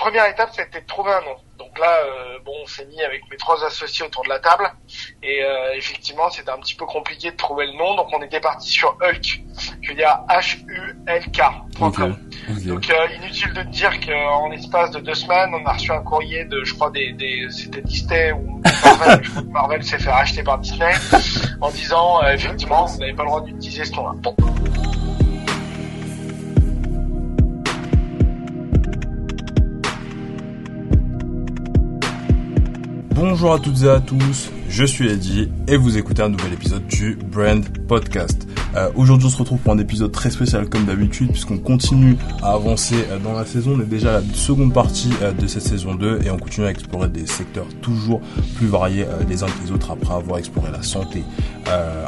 première étape, c'était de trouver un nom. Donc là, euh, bon, on s'est mis avec mes trois associés autour de la table et euh, effectivement, c'était un petit peu compliqué de trouver le nom. Donc on était parti sur Hulk. Je veux dire H-U-L-K. Ok. Ok. Donc euh, inutile de te dire qu'en l'espace de deux semaines, on a reçu un courrier de, je crois, des, des c'était Disney ou Marvel. je crois que Marvel s'est fait racheter par Disney en disant effectivement, vous n'avez pas le droit d'utiliser ce nom-là. Bon. Bonjour à toutes et à tous, je suis Eddie et vous écoutez un nouvel épisode du Brand Podcast. Euh, Aujourd'hui on se retrouve pour un épisode très spécial comme d'habitude puisqu'on continue à avancer euh, dans la saison. On est déjà à la seconde partie euh, de cette saison 2 et on continue à explorer des secteurs toujours plus variés euh, les uns que les autres après avoir exploré la santé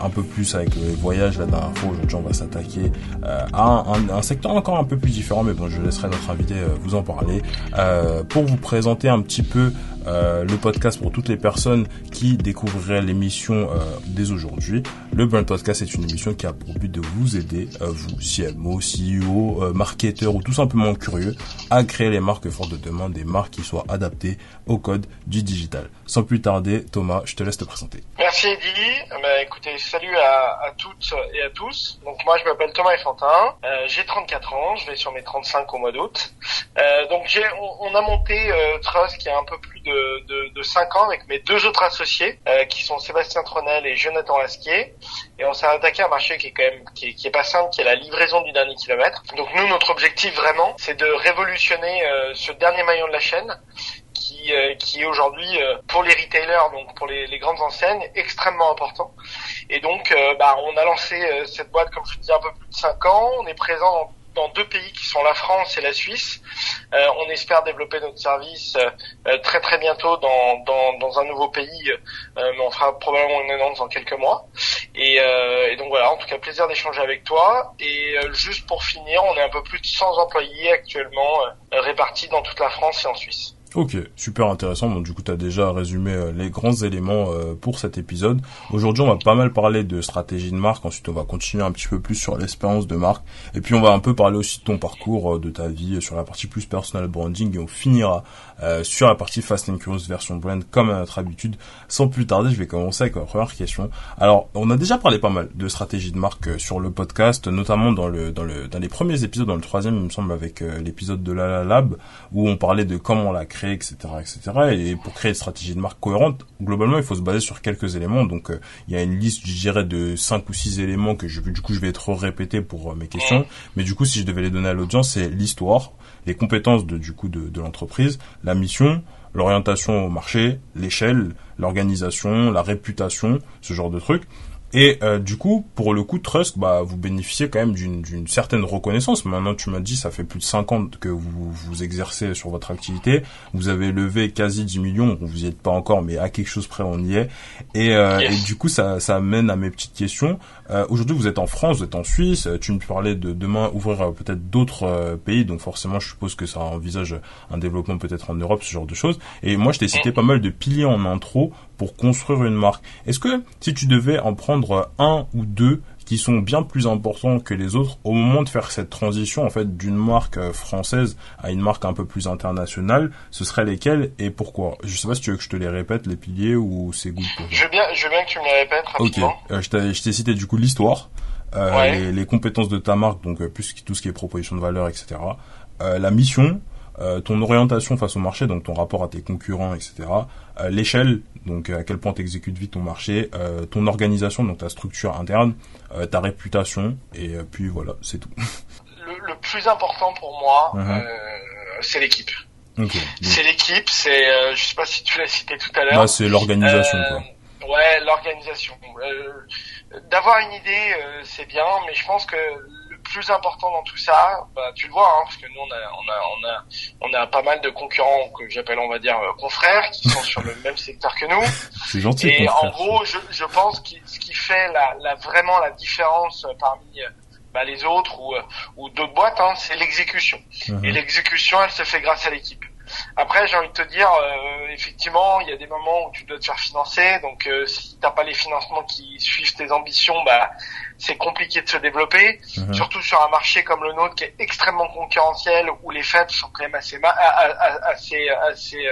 un peu plus avec le voyage la dernière fois. Aujourd'hui on va s'attaquer à un, secteur encore un peu plus différent mais bon je laisserai notre invité vous en parler pour vous présenter un petit peu le podcast pour toutes les personnes qui découvriraient l'émission dès aujourd'hui. Le Brand Podcast est une émission qui a pour but de vous aider, euh, vous, CMO, CEO, euh, marketeur ou tout simplement curieux, à créer les marques fortes de demande, des marques qui soient adaptées au code du digital. Sans plus tarder, Thomas, je te laisse te présenter. Merci Eddie. Bah, écoutez, salut à, à, toutes et à tous. Donc moi je m'appelle Thomas Effantin, euh, j'ai 34 ans, je vais sur mes 35 au mois d'août. Euh, donc j'ai, on, on, a monté euh, Trust qui a un peu plus de, de, de 5 ans avec mes deux autres associés euh, qui sont Sébastien Tronel et Jonathan Asquier. Et on s'est attaqué à un marché qui est quand même qui qui est pas simple, qui est la livraison du dernier kilomètre. Donc nous notre objectif vraiment c'est de révolutionner euh, ce dernier maillon de la chaîne qui, euh, qui est aujourd'hui euh, pour les retailers, donc pour les, grandes enseignes, extrêmement important. Et donc, euh, bah, on a lancé cette boîte, comme je dis, un peu plus de 5 ans. On est présent dans dans deux pays qui sont la France et la Suisse. Euh, on espère développer notre service euh, très très bientôt dans, dans, dans un nouveau pays, euh, mais on fera probablement une annonce dans quelques mois. Et, et donc voilà, en tout cas plaisir d'échanger avec toi. Et juste pour finir, on est un peu plus de 100 employés actuellement répartis dans toute la France et en Suisse. Ok, super intéressant. Bon, du coup, tu déjà résumé euh, les grands éléments euh, pour cet épisode. Aujourd'hui, on va pas mal parler de stratégie de marque. Ensuite, on va continuer un petit peu plus sur l'expérience de marque. Et puis, on va un peu parler aussi de ton parcours, euh, de ta vie, sur la partie plus personal branding. Et on finira euh, sur la partie Fast and Curious version brand, comme à notre habitude. Sans plus tarder, je vais commencer avec ma première question. Alors, on a déjà parlé pas mal de stratégie de marque sur le podcast, notamment dans le dans le dans les premiers épisodes, dans le troisième, il me semble, avec l'épisode de la Lab, où on parlait de comment on l'a créé etc., etc. Et pour créer une stratégie de marque cohérente, globalement, il faut se baser sur quelques éléments. Donc, euh, il y a une liste, je dirais, de cinq ou six éléments que je, du coup, je vais trop répéter pour euh, mes questions. Mais du coup, si je devais les donner à l'audience, c'est l'histoire, les compétences de, du coup, de, de l'entreprise, la mission, l'orientation au marché, l'échelle, l'organisation, la réputation, ce genre de trucs. Et euh, du coup, pour le coup, Trust, bah, vous bénéficiez quand même d'une certaine reconnaissance. Maintenant, tu m'as dit, ça fait plus de 5 ans que vous vous exercez sur votre activité. Vous avez levé quasi 10 millions. Vous n'y êtes pas encore, mais à quelque chose près, on y est. Et, euh, yes. et du coup, ça, ça mène à mes petites questions. Euh, Aujourd'hui, vous êtes en France, vous êtes en Suisse. Tu me parlais de demain ouvrir euh, peut-être d'autres euh, pays. Donc forcément, je suppose que ça envisage un développement peut-être en Europe, ce genre de choses. Et moi, je t'ai cité pas mal de piliers en intro pour construire une marque. Est-ce que si tu devais en prendre un ou deux qui sont bien plus importants que les autres au moment de faire cette transition en fait d'une marque française à une marque un peu plus internationale, ce seraient lesquels et pourquoi? Je sais pas si tu veux que je te les répète les piliers ou c'est good. Je veux bien, je veux bien que tu me les répètes rapidement. Ok, euh, je t'ai cité du coup l'histoire, euh, ouais. les, les, compétences de ta marque, donc euh, plus tout ce qui est proposition de valeur, etc. Euh, la mission, euh, ton orientation face au marché, donc ton rapport à tes concurrents, etc. Euh, L'échelle, donc à quel point tu exécutes vite ton marché, euh, ton organisation, donc ta structure interne, euh, ta réputation, et puis voilà, c'est tout. Le, le, plus important pour moi, uh -huh. c'est l'équipe. Okay. C'est l'équipe, c'est, je sais pas si tu l'as cité tout à l'heure. Bah, c'est l'organisation, quoi. Ouais, l'organisation. D'avoir une idée, c'est bien, mais je pense que plus important dans tout ça, bah, tu le vois, hein, parce que nous on a, on a, on a, on a pas mal de concurrents que j'appelle, on va dire, euh, confrères, qui sont sur le même secteur que nous. C'est gentil. Et en gros, je, je pense que ce qui fait la, la, vraiment la différence parmi bah, les autres ou, ou d'autres boîtes, hein, c'est l'exécution. Uh -huh. Et l'exécution, elle se fait grâce à l'équipe. Après, j'ai envie de te dire, euh, effectivement, il y a des moments où tu dois te faire financer. Donc, euh, si t'as pas les financements qui suivent tes ambitions, bah, c'est compliqué de se développer. Mhm. Surtout sur un marché comme le nôtre qui est extrêmement concurrentiel, où les fêtes sont quand même assez, assez, assez,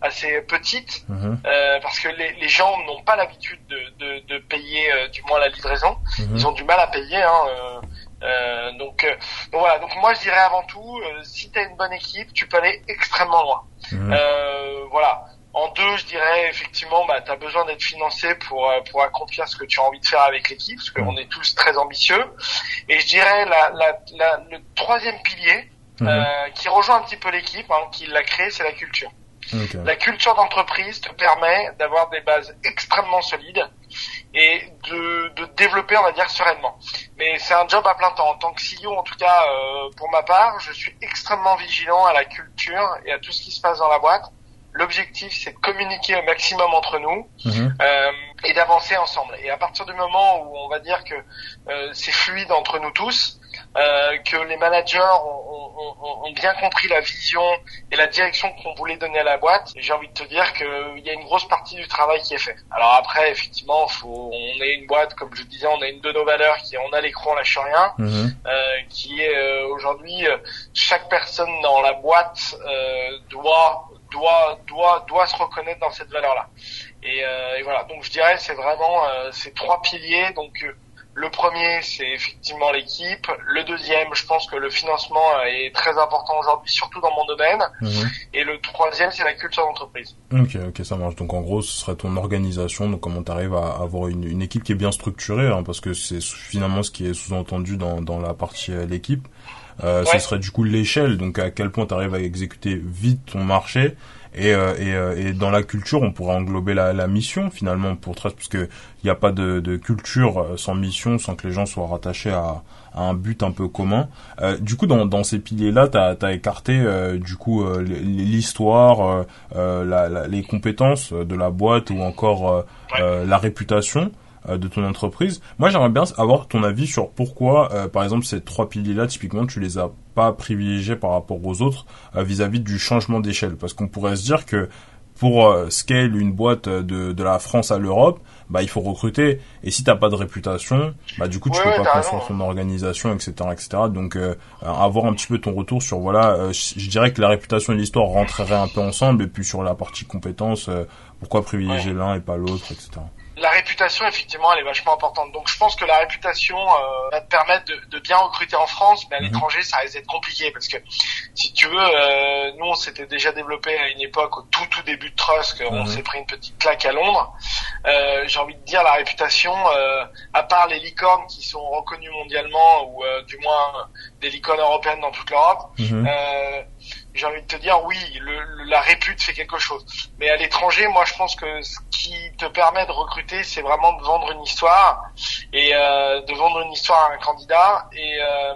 assez petites, Mhm. euh, parce que les, les gens n'ont pas l'habitude de, de, de payer, euh, du moins la livraison. Mhm. Ils ont du mal à payer. Hein, euh, euh, donc, euh, donc voilà. Donc moi, je dirais avant tout, euh, si tu as une bonne équipe, tu peux aller extrêmement loin. Euh, voilà. En deux, je dirais effectivement, bah, tu as besoin d'être financé pour pour accomplir ce que tu as envie de faire avec l'équipe, parce qu'on est tous très ambitieux. Et je dirais la, la, la, le troisième pilier euh, qui rejoint un petit peu l'équipe, hein, qui l'a créé, c'est la culture. La culture d'entreprise te permet d'avoir des bases extrêmement solides et de, de développer, on va dire, sereinement. Mais c'est un job à plein temps. En tant que CEO, en tout cas, euh, pour ma part, je suis extrêmement vigilant à la culture et à tout ce qui se passe dans la boîte. L'objectif, c'est de communiquer au maximum entre nous Mhm. euh, et d'avancer ensemble. Et à partir du moment où on va dire que euh, c'est fluide entre nous tous, euh, que les managers ont, ont- ont- bien compris la vision et la direction qu'on voulait donner à la boîte, j'ai envie de te dire qu'il y a une grosse partie du travail qui est fait. Alors après, effectivement, faut, on est une boîte, comme je disais, on a une de nos valeurs qui est on a l'écran, on lâche rien, Mhm. euh, qui est euh, aujourd'hui euh, chaque personne dans la boîte euh, doit doit doit doit se reconnaître dans cette valeur là. Et, euh, et voilà, donc je dirais c'est vraiment euh, ces trois piliers. Donc euh, le premier c'est effectivement l'équipe. Le deuxième, je pense que le financement est très important aujourd'hui, surtout dans mon domaine. Mhm. Et le troisième c'est la culture d'entreprise. Ok, ok, ça marche. Donc en gros, ce serait ton organisation, donc comment tu arrives à avoir une, une équipe qui est bien structurée, hein, parce que c'est finalement ce qui est sous-entendu dans, dans la partie euh, l'équipe. Euh, Ce Ouais. serait du coup l'échelle, donc à quel point tu arrives à exécuter vite ton marché. Et, euh, et, euh, et dans la culture, on pourrait englober la, la mission finalement pour Trust, parce que il n'y a pas de, de culture euh, sans mission, sans que les gens soient rattachés à, à un but un peu commun. Euh, du coup, dans, dans ces piliers-là, tu as, écarté euh, du coup euh, l'histoire, la, la- les compétences de la boîte ou encore euh, Ouais. la réputation de ton entreprise. Moi, j'aimerais bien avoir ton avis sur pourquoi, euh, par exemple, ces trois piliers-là, typiquement, tu les as pas privilégiés par rapport aux autres euh, vis-à-vis du changement d'échelle. Parce qu'on pourrait se dire que pour euh, scale une boîte de, de la France à l'Europe, bah il faut recruter. Et si t'as pas de réputation, bah du coup tu Ouais, peux ouais, pas construire ton organisation, etc., etc. Donc euh, avoir un petit peu ton retour sur voilà, euh, je je dirais que la réputation et l'histoire rentreraient un peu ensemble. Et puis sur la partie compétences, euh, pourquoi privilégier l'un et pas l'autre, etc. La réputation, effectivement, elle est vachement importante. Donc, je pense que la réputation euh, va te permettre de, de bien recruter en France, mais à Mhm. l'étranger, ça risque d'être compliqué parce que, si tu veux, euh, nous, on s'était déjà développé à une époque au tout tout début de Trust, on Mhm. s'est pris une petite claque à Londres. Euh, J'ai envie de dire la réputation, euh, à part les licornes qui sont reconnues mondialement ou euh, du moins des licornes européennes dans toute l'Europe, Mhm. J'ai envie de te dire oui, le, le- la répute fait quelque chose. Mais à l'étranger, moi je pense que ce qui te permet de recruter, c'est vraiment de vendre une histoire et euh, de vendre une histoire à un candidat. Et, euh,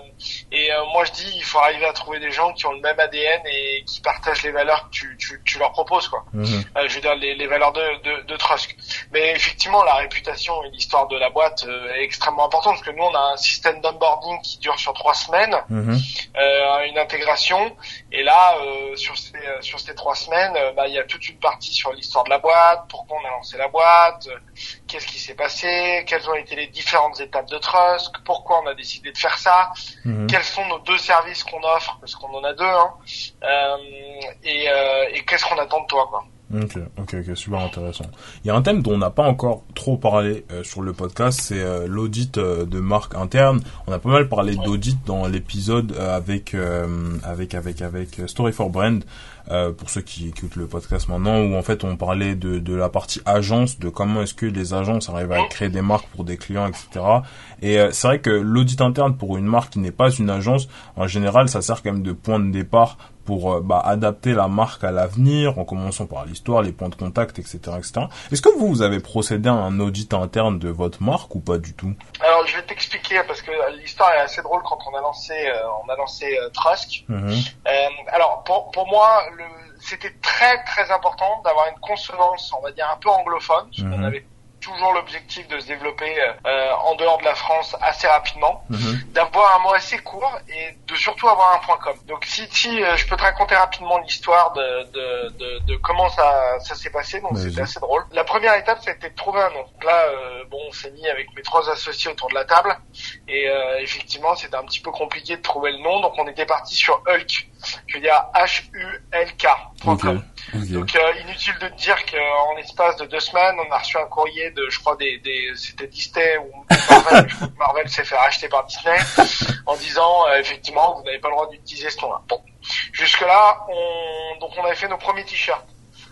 et euh, moi je dis, il faut arriver à trouver des gens qui ont le même ADN et qui partagent les valeurs que tu, tu, tu leur proposes, quoi. Mhm. Euh, je veux dire les, les valeurs de, de, de Trusk. Mais effectivement, la réputation et l'histoire de la boîte euh, est extrêmement importante parce que nous on a un système d'onboarding qui dure sur trois semaines euh, une intégration. Et là, euh, sur ces euh, sur ces trois semaines, euh, bah, il y a toute une partie sur l'histoire de la boîte, pourquoi on a lancé la boîte, euh, qu'est-ce qui s'est passé, quelles ont été les différentes étapes de Trust, pourquoi on a décidé de faire ça, Mhm. quels sont nos deux services qu'on offre, parce qu'on en a deux, hein, euh, et, euh, et qu'est-ce qu'on attend de toi, quoi. Ok, ok, ok, super intéressant. Il y a un thème dont on n'a pas encore trop parlé euh, sur le podcast, c'est euh, l'audit euh, de marque interne. On a pas mal parlé d'audit dans l'épisode avec avec avec avec Story for Brand. pour ceux qui écoutent le podcast maintenant, où en fait on parlait de, de la partie agence, de comment est-ce que les agences arrivent à créer des marques pour des clients, etc. Et c'est vrai que l'audit interne pour une marque qui n'est pas une agence, en général, ça sert quand même de point de départ pour euh, bah, adapter la marque à l'avenir, en commençant par l'histoire, les points de contact, etc., etc. Est-ce que vous, vous avez procédé à un audit interne de votre marque ou pas du tout? Alors je vais t'expliquer parce que l'histoire est assez drôle quand on a lancé euh, on a lancé euh, Trusk. Mhm. Euh, alors pour, pour moi, c'était très très important d'avoir une consonance, on va dire un peu anglophone, parce qu'on Mhm. avait toujours l'objectif de se développer euh, en dehors de la France assez rapidement, Mhm. d'avoir un mot assez court et de surtout avoir un point com. Donc si, si euh, je peux te raconter rapidement l'histoire de, de, de, de comment ça, ça s'est passé, donc c'était assez drôle. La première étape, c'était de trouver un nom. Donc là, euh, bon, on s'est mis avec mes trois associés autour de la table et euh, effectivement, c'était un petit peu compliqué de trouver le nom, donc on était parti sur Hulk, je veux dire H-U-L-K. Ok. .com. Ok. Donc euh, inutile de te dire qu'en l'espace de deux semaines, on a reçu un courrier de, je crois, des, des c'était Disney ou Marvel, Marvel s'est fait racheter par Disney, en disant euh, effectivement vous n'avez pas le droit d'utiliser ce nom-là. Bon, jusque là, on, donc on avait fait nos premiers t-shirts.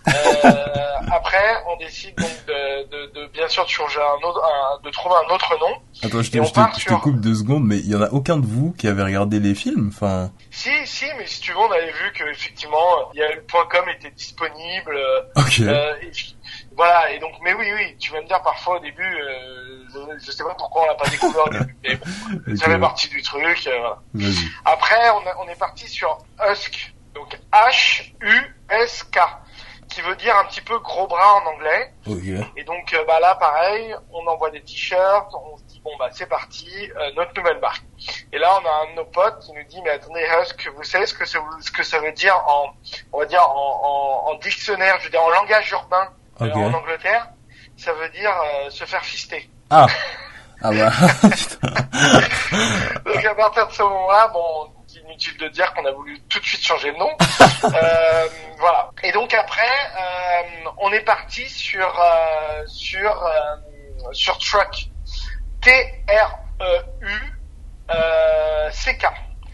Euh, après, on décide donc de, de, de bien sûr de changer un autre, un- de trouver un autre nom. Attends, je te, je je coupe deux secondes, mais il y en a aucun de vous qui avait regardé les films. Enfin, Si, si, mais si tu veux, on avait vu que effectivement, il y a le point .com était disponible. euh, ok. Euh, et voilà, et donc, mais oui, oui, tu vas me dire parfois au début, euh, je, je sais pas pourquoi on l'a pas découvert au début, mais bon, ça fait partie du truc. euh, voilà. Après, on, a- on est parti sur Husk, donc H-U-S-K, qui veut dire un petit peu gros bras en anglais. Et donc, euh, bah là, pareil, on envoie des t-shirts, on se dit bon bah c'est parti, euh, notre nouvelle marque. Et là, on a un de nos potes qui nous dit mais attendez Husk, vous savez ce que ça, ce que ça veut dire en, on va dire en, en, en dictionnaire, je veux dire en langage urbain euh, en Angleterre, ça veut dire euh, se faire fister. Ah. Ah bah. Donc à partir de ce moment-là, bon, inutile de dire qu'on a voulu tout de suite changer de nom. Euh, voilà. Et donc après, euh, on est parti sur euh, sur euh, sur Truck. T R E U euh, C K.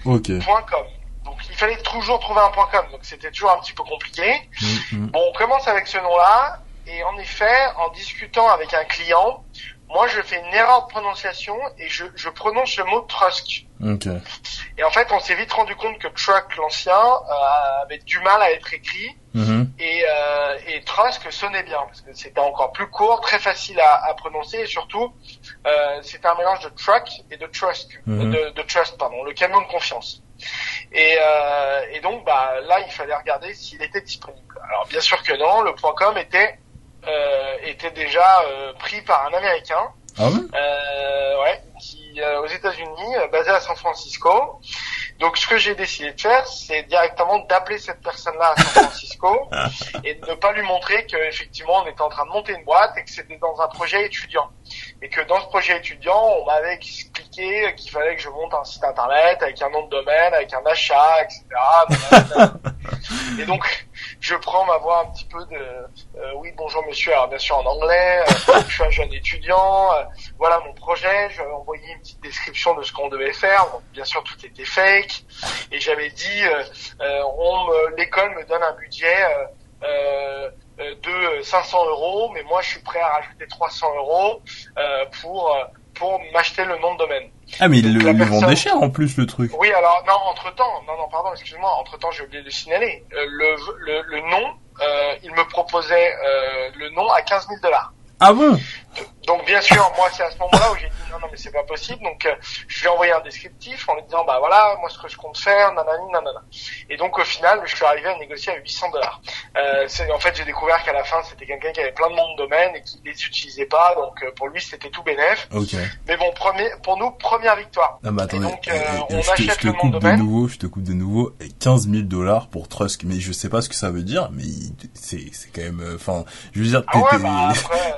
ok. Point .com. Donc il fallait toujours trouver un point .com. Donc c'était toujours un petit peu compliqué. Mm, mm. Bon, on commence avec ce nom-là, et en effet, en discutant avec un client, moi je fais une erreur de prononciation et je, je prononce le mot Trusk. Ok. Et en fait, on s'est vite rendu compte que Truck, l'ancien, euh, avait du mal à être écrit, Mhm. et, euh, et Trusk sonnait bien, parce que c'était encore plus court, très facile à, à prononcer, et surtout, euh, c'était un mélange de Truck et de Trust, Mhm. de, de Trust, pardon, le camion de confiance. Et, euh, et donc, bah, là, il fallait regarder s'il était disponible. Alors, bien sûr que non, le .com était euh, était déjà euh, pris par un Américain, Ah ouais? Euh, ouais, qui euh, aux États-Unis, euh, basé à San Francisco. Donc, ce que j'ai décidé de faire, c'est directement d'appeler cette personne-là à San Francisco et de ne pas lui montrer que effectivement on était en train de monter une boîte et que c'était dans un projet étudiant et que dans ce projet étudiant, on m'avait expliqué qu'il fallait que je monte un site internet avec un nom de domaine, avec un achat, etc. Et donc, je prends ma voix un petit peu de euh, oui bonjour monsieur, alors bien sûr en anglais, euh, je suis un jeune étudiant, euh, voilà mon projet, je vais envoyer une petite description de ce qu'on devait faire, bien sûr tout était fake, et j'avais dit on l'école me donne un budget de 500 euros, mais moi je suis prêt à rajouter 300 euros pour pour m'acheter le nom de domaine. Ah mais ils le personne- vendaient cher en plus le truc. Oui, alors non, entre temps, non, non, pardon, excuse-moi, entre temps, j'ai oublié de signaler. Euh, le, le, le nom, euh, il me proposait euh, le nom à 15 000 dollars. Ah bon? Donc bien sûr, moi c'est à ce moment-là où j'ai dit non, non, mais c'est pas possible. Donc euh, je lui ai envoyé un descriptif en lui disant bah voilà, moi ce que je compte faire, nanani, nanana. Et donc au final, je suis arrivé à négocier à 800 dollars. Euh, en fait, j'ai découvert qu'à la fin, c'était quelqu'un qui avait plein de noms de domaine et qui les utilisait pas. Donc euh, pour lui, c'était tout bénef. Ok. Mais bon, premier, pour nous, première victoire. Ah bah attendez, Et donc, euh, euh, on je te, achète je te le nom coupe de domaine. nouveau, je te coupe de nouveau, et 15 000 dollars pour Trusk, mais je sais pas ce que ça veut dire, mais c'est c'est quand même, euh, enfin, je veux dire, Ah ouais, t'étais bah après.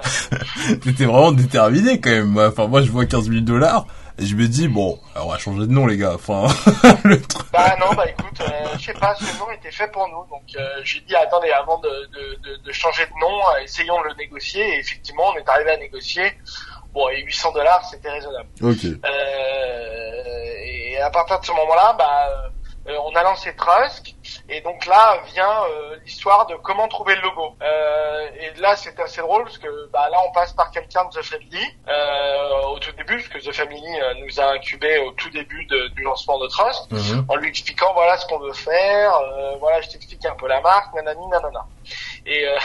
vraiment déterminé quand même. Enfin, moi je vois 15 000 dollars et je me dis bon, on va changer de nom les gars. Enfin, le truc. Bah non, bah écoute, euh, je sais pas, ce nom était fait pour nous, donc euh, j'ai dit attendez, avant de, de, de, de changer de nom, euh, essayons de le négocier. Et effectivement, on est arrivé à négocier. Bon, et 800 dollars, c'était raisonnable. Ok. Euh, et à partir de ce moment-là, bah, euh, on a lancé Trusk, et donc là vient euh, l'histoire de comment trouver le logo. Euh, et là, c'est assez drôle parce que bah, là, on passe par quelqu'un de The Family euh, au tout début, parce que The Family euh, nous a incubé au tout début de- du lancement de Trusk Mhm. en lui expliquant voilà ce qu'on veut faire, euh, voilà je t'explique un peu la marque, nanani nanana. Et euh,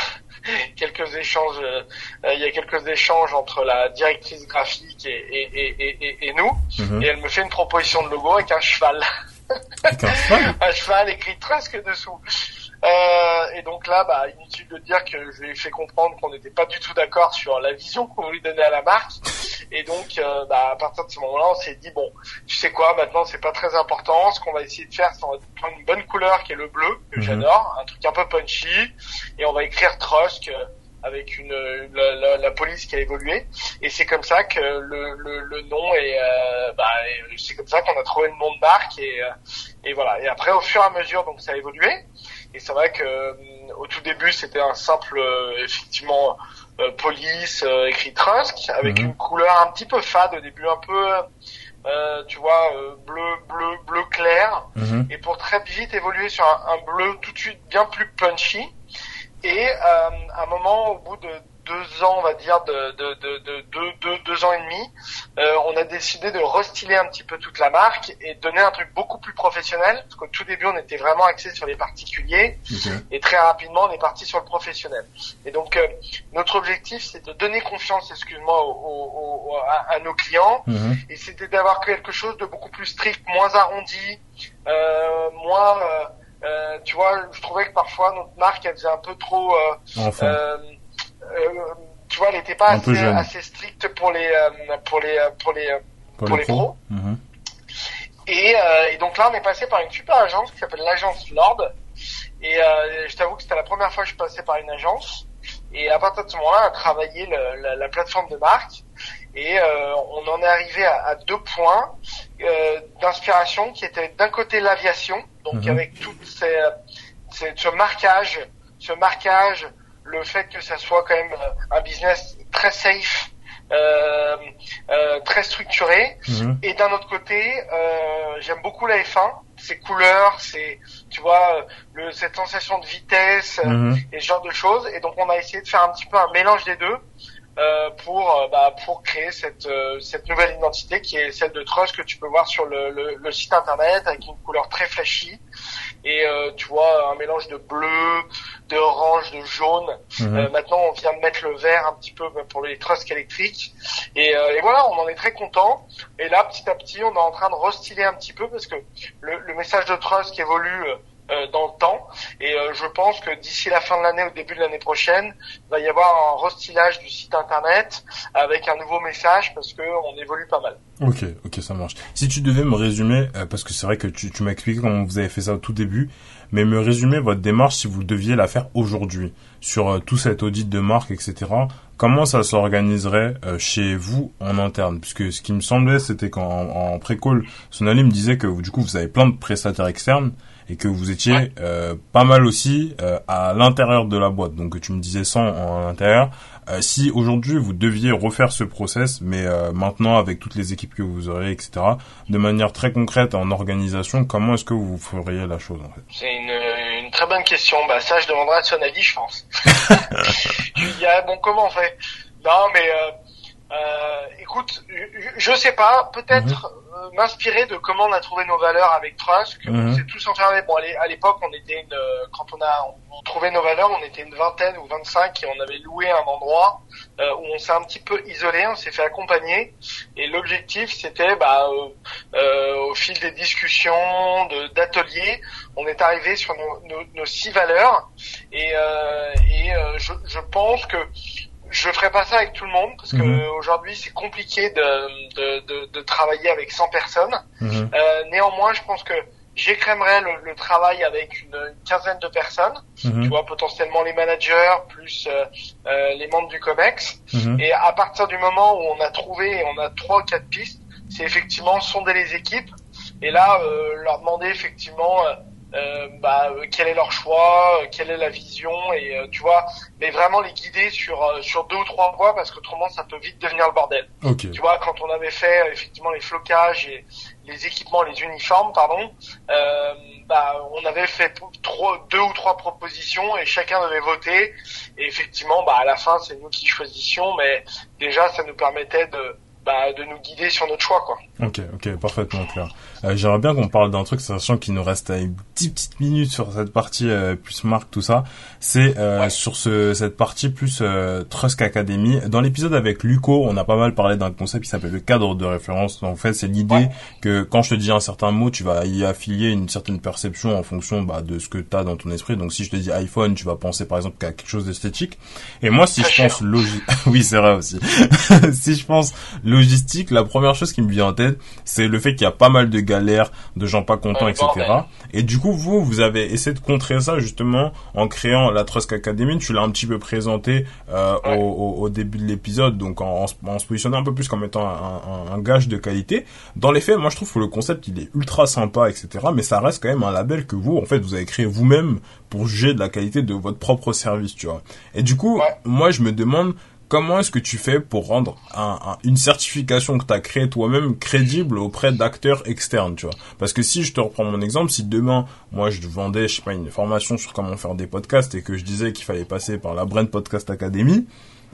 quelques échanges, euh, euh, il y a quelques échanges entre la directrice graphique et, et, et, et, nous, Mhm. et elle me fait une proposition de logo avec un cheval, un cheval un cheval écrit Trusk dessous. Euh, et donc là, bah, inutile de dire que je lui ai fait comprendre qu'on n'était pas du tout d'accord sur la vision qu'on voulait donner à la marque. Et donc, euh, bah, à partir de ce moment-là, on s'est dit bon, tu sais quoi, maintenant c'est pas très important. Ce qu'on va essayer de faire, c'est prendre une bonne couleur qui est le bleu que Mhm. j'adore, un truc un peu punchy, et on va écrire Trusk euh, avec une la, la- la police qui a évolué. Et c'est comme ça que le, le, le nom est, euh, bah, c'est comme ça qu'on a trouvé le nom de marque et, euh, et voilà. Et après, au fur et à mesure, donc ça a évolué. Et c'est vrai que euh, au tout début, c'était un simple, euh, effectivement, euh, police euh, écrit Trusk avec Mhm. une couleur un petit peu fade au début, un peu, euh, tu vois, euh, bleu, bleu, bleu clair. Mhm. Et pour très vite évoluer sur un, un bleu tout de suite bien plus punchy. Et euh, à un moment, au bout de deux ans, on va dire, de, de, de, de, deux- ans et demi, euh, on a décidé de restyler un petit peu toute la marque et de donner un truc beaucoup plus professionnel. Parce qu'au tout début, on était vraiment axé sur les particuliers et très rapidement, on est parti sur le professionnel. Et donc, euh, notre objectif, c'est de donner confiance, excuse-moi, aux- aux- à, à nos clients. Mhm. Et c'était d'avoir quelque chose de beaucoup plus strict, moins arrondi, euh, moins... euh, tu vois, je trouvais que parfois notre marque, elle faisait un peu trop... euh, Enfin. euh, euh, tu vois, elle n'était pas assez, assez stricte pour les euh, pour les pour les pour, pour les les pros. Mhm. et, euh, et donc là on est passé par une super agence qui s'appelle l'agence Lord et euh, je t'avoue que c'était la première fois que je passais par une agence et à partir de ce moment-là on a travaillé le- la, la plateforme de marque et euh, on en est arrivé à, à deux points euh, d'inspiration qui étaient d'un côté l'aviation donc Mhm. avec tout ces, ces- ce marquage ce marquage le fait que ça soit quand même euh, un business très safe euh, euh, très structuré Mhm. et d'un autre côté, euh, j'aime beaucoup la F1, ses couleurs, c'est, tu vois, le, cette sensation de vitesse Mhm. et ce genre de choses. Et donc on a essayé de faire un petit peu un mélange des deux pour euh, bah, pour créer cette euh, cette nouvelle identité qui est celle de Trust que tu peux voir sur le, le, le site internet avec une couleur très flashy et euh, tu vois un mélange de bleu, de orange, de jaune. Euh, maintenant, on vient de mettre le vert un petit peu pour les trusks électriques. Et, euh, et voilà, on en est très content. Et là, petit à petit, on est en train de restyler un petit peu parce que le, le message de Trusk évolue euh, dans le temps. Et euh, je pense que d'ici la fin de l'année, au début de l'année prochaine, il va y avoir un restylage du site internet avec un nouveau message parce que on évolue pas mal. Ok, ok, ça marche. Si tu devais me résumer, euh, parce que c'est vrai que tu, tu m'as expliqué comment vous avez fait ça au tout début, mais me résumer votre démarche si vous deviez la faire aujourd'hui sur euh, tout cet audit de marque, etc. Comment ça s'organiserait euh, chez vous en interne? Puisque ce qui me semblait, c'était qu'en en pré-call, Sonali me disait que du coup vous avez plein de prestataires externes et que vous étiez Ouais. euh, pas mal aussi euh, à l'intérieur de la boîte. Donc tu me disais 100 en intérieur. Euh, si aujourd'hui vous deviez refaire ce process, mais euh, maintenant avec toutes les équipes que vous aurez, etc., de manière très concrète en organisation, comment est-ce que vous feriez la chose en fait? C'est une, une très bonne question. Bah ça, je demanderai à son avis, je pense. je lui dirais bon, comment on fait? Non, mais euh, écoute, je, je sais pas. Peut-être euh, m'inspirer de comment on a trouvé nos valeurs avec Trust. Que Mhm. On s'est tous enfermés. Bon, à l'é- à l'époque, on était une, euh, quand on a on trouvait nos valeurs, on était une vingtaine ou 25 et on avait loué un endroit euh, où on s'est un petit peu isolé, on s'est fait accompagner. Et l'objectif, c'était bah, euh, euh, au fil des discussions, de- d'ateliers, on est arrivé sur nos, nos, nos six valeurs et, euh, et euh, je, je pense que je ferai pas ça avec tout le monde parce que Mhm. aujourd'hui c'est compliqué de, de, de, de travailler avec 100 personnes. Mhm. Euh, néanmoins, je pense que j'écrémerai le, le travail avec une, une quinzaine de personnes. Mhm. Tu vois potentiellement les managers plus euh, euh, les membres du Comex. Mhm. Et à partir du moment où on a trouvé, on a trois ou quatre pistes, c'est effectivement sonder les équipes et là euh, leur demander effectivement euh, bah, euh, quel est leur choix, euh, quelle est la vision et euh, tu vois, mais vraiment les guider sur euh, sur deux ou trois voies parce qu'autrement ça peut vite devenir le bordel. Ok. Tu vois, quand on avait fait effectivement les flocages et les équipements, les uniformes, pardon, euh, bah, on avait fait trois, deux ou trois propositions et chacun devait voter. Et effectivement, bah, à la fin, c'est nous qui choisissions, mais déjà, ça nous permettait de, bah, de nous guider sur notre choix, quoi. Ok, ok, parfaitement clair. Euh, J'aimerais bien qu'on parle d'un truc, sachant qu'il nous reste une petite petite minute sur cette partie euh, plus marque tout ça. C'est euh, Ouais. sur ce cette partie plus euh, Trusk Academy. Dans l'épisode avec Luco, on a pas mal parlé d'un concept qui s'appelle le cadre de référence. En fait, c'est l'idée Ouais. que quand je te dis un certain mot, tu vas y affilier une certaine perception en fonction bah, de ce que tu as dans ton esprit. Donc si je te dis iPhone, tu vas penser par exemple à quelque chose d'esthétique. Et moi, si je pense logique, oui c'est vrai aussi. si je pense logistique, la première chose qui me vient en tête, c'est le fait qu'il y a pas mal de galères, de gens pas contents, etc. Et du coup, vous, vous avez essayé de contrer ça justement en créant la Trusk Academy. Tu l'as un petit peu présenté euh, Ouais. au, début de l'épisode, donc en, se- en se positionnant un peu plus comme étant un, un, un gage de qualité. Dans les faits, moi je trouve que le concept il est ultra sympa, etc. Mais ça reste quand même un label que vous, en fait, vous avez créé vous-même pour juger de la qualité de votre propre service, tu vois. Et du coup, Ouais. moi je me demande comment est-ce que tu fais pour rendre un, un- une certification que tu as créée toi-même crédible auprès d'acteurs externes, tu vois? Parce que si je te reprends mon exemple, si demain, moi je vendais, je sais pas, une formation sur comment faire des podcasts et que je disais qu'il fallait passer par la Brand Podcast Academy,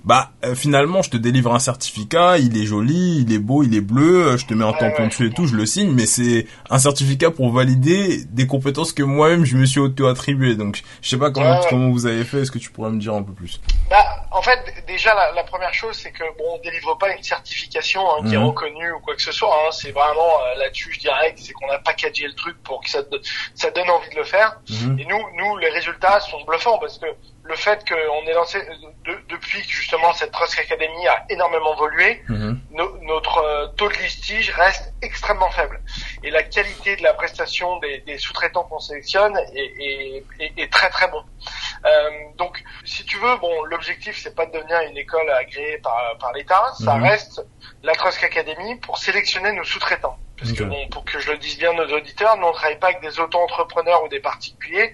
bah euh, finalement je te délivre un certificat, il est joli, il est beau, il est bleu, euh, je te mets un tampon dessus et tout, je le signe, mais c'est un certificat pour valider des compétences que moi-même je me suis auto-attribué. Donc je sais pas comment, Ouais, comment vous avez fait, est-ce que tu pourrais me dire un peu plus? Bah, en fait, déjà la, la première chose, c'est que bon, on délivre pas une certification hein, qui est Mhm. reconnue ou quoi que ce soit. Hein, c'est vraiment euh, là-dessus, je dirais, c'est qu'on a packagé le truc pour que ça, te- ça donne envie de le faire. Mhm. Et nous, nous, les résultats sont bluffants parce que le fait qu'on ait lancé de- depuis que justement cette Trust Academy a énormément évolué, Mhm. no- notre euh, taux de listige reste extrêmement faible. Et la qualité de la prestation des, des sous-traitants qu'on sélectionne est, est- est- est très très bon. Euh, donc, si tu veux, bon, l'objectif c'est pas de devenir une école agréée par, par l'État, ça Mhm. reste la Trust Academy pour sélectionner nos sous-traitants. Parce que bon, pour que je le dise bien nos auditeurs, nous on travaille pas avec des auto-entrepreneurs ou des particuliers,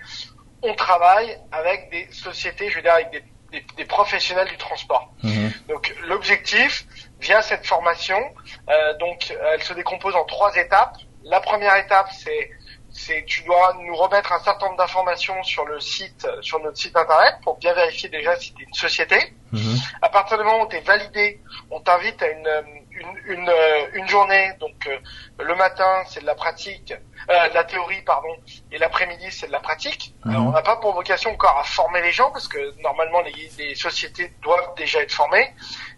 on travaille avec des sociétés, je veux dire avec des, des- des professionnels du transport. Mhm. Donc l'objectif, via cette formation, euh, donc elle se décompose en trois étapes. La première étape, c'est c'est tu dois nous remettre un certain nombre d'informations sur le site, sur notre site internet pour bien vérifier déjà si tu es une société. Mhm. À partir du moment où tu es validé, on t'invite à une, euh, une, une, euh, une journée. Donc euh, le matin, c'est de la pratique, euh, de la théorie, pardon, et l'après-midi, c'est de la pratique. Mhm. Alors, on n'a pas pour vocation encore à former les gens, parce que normalement, les, les sociétés doivent déjà être formées,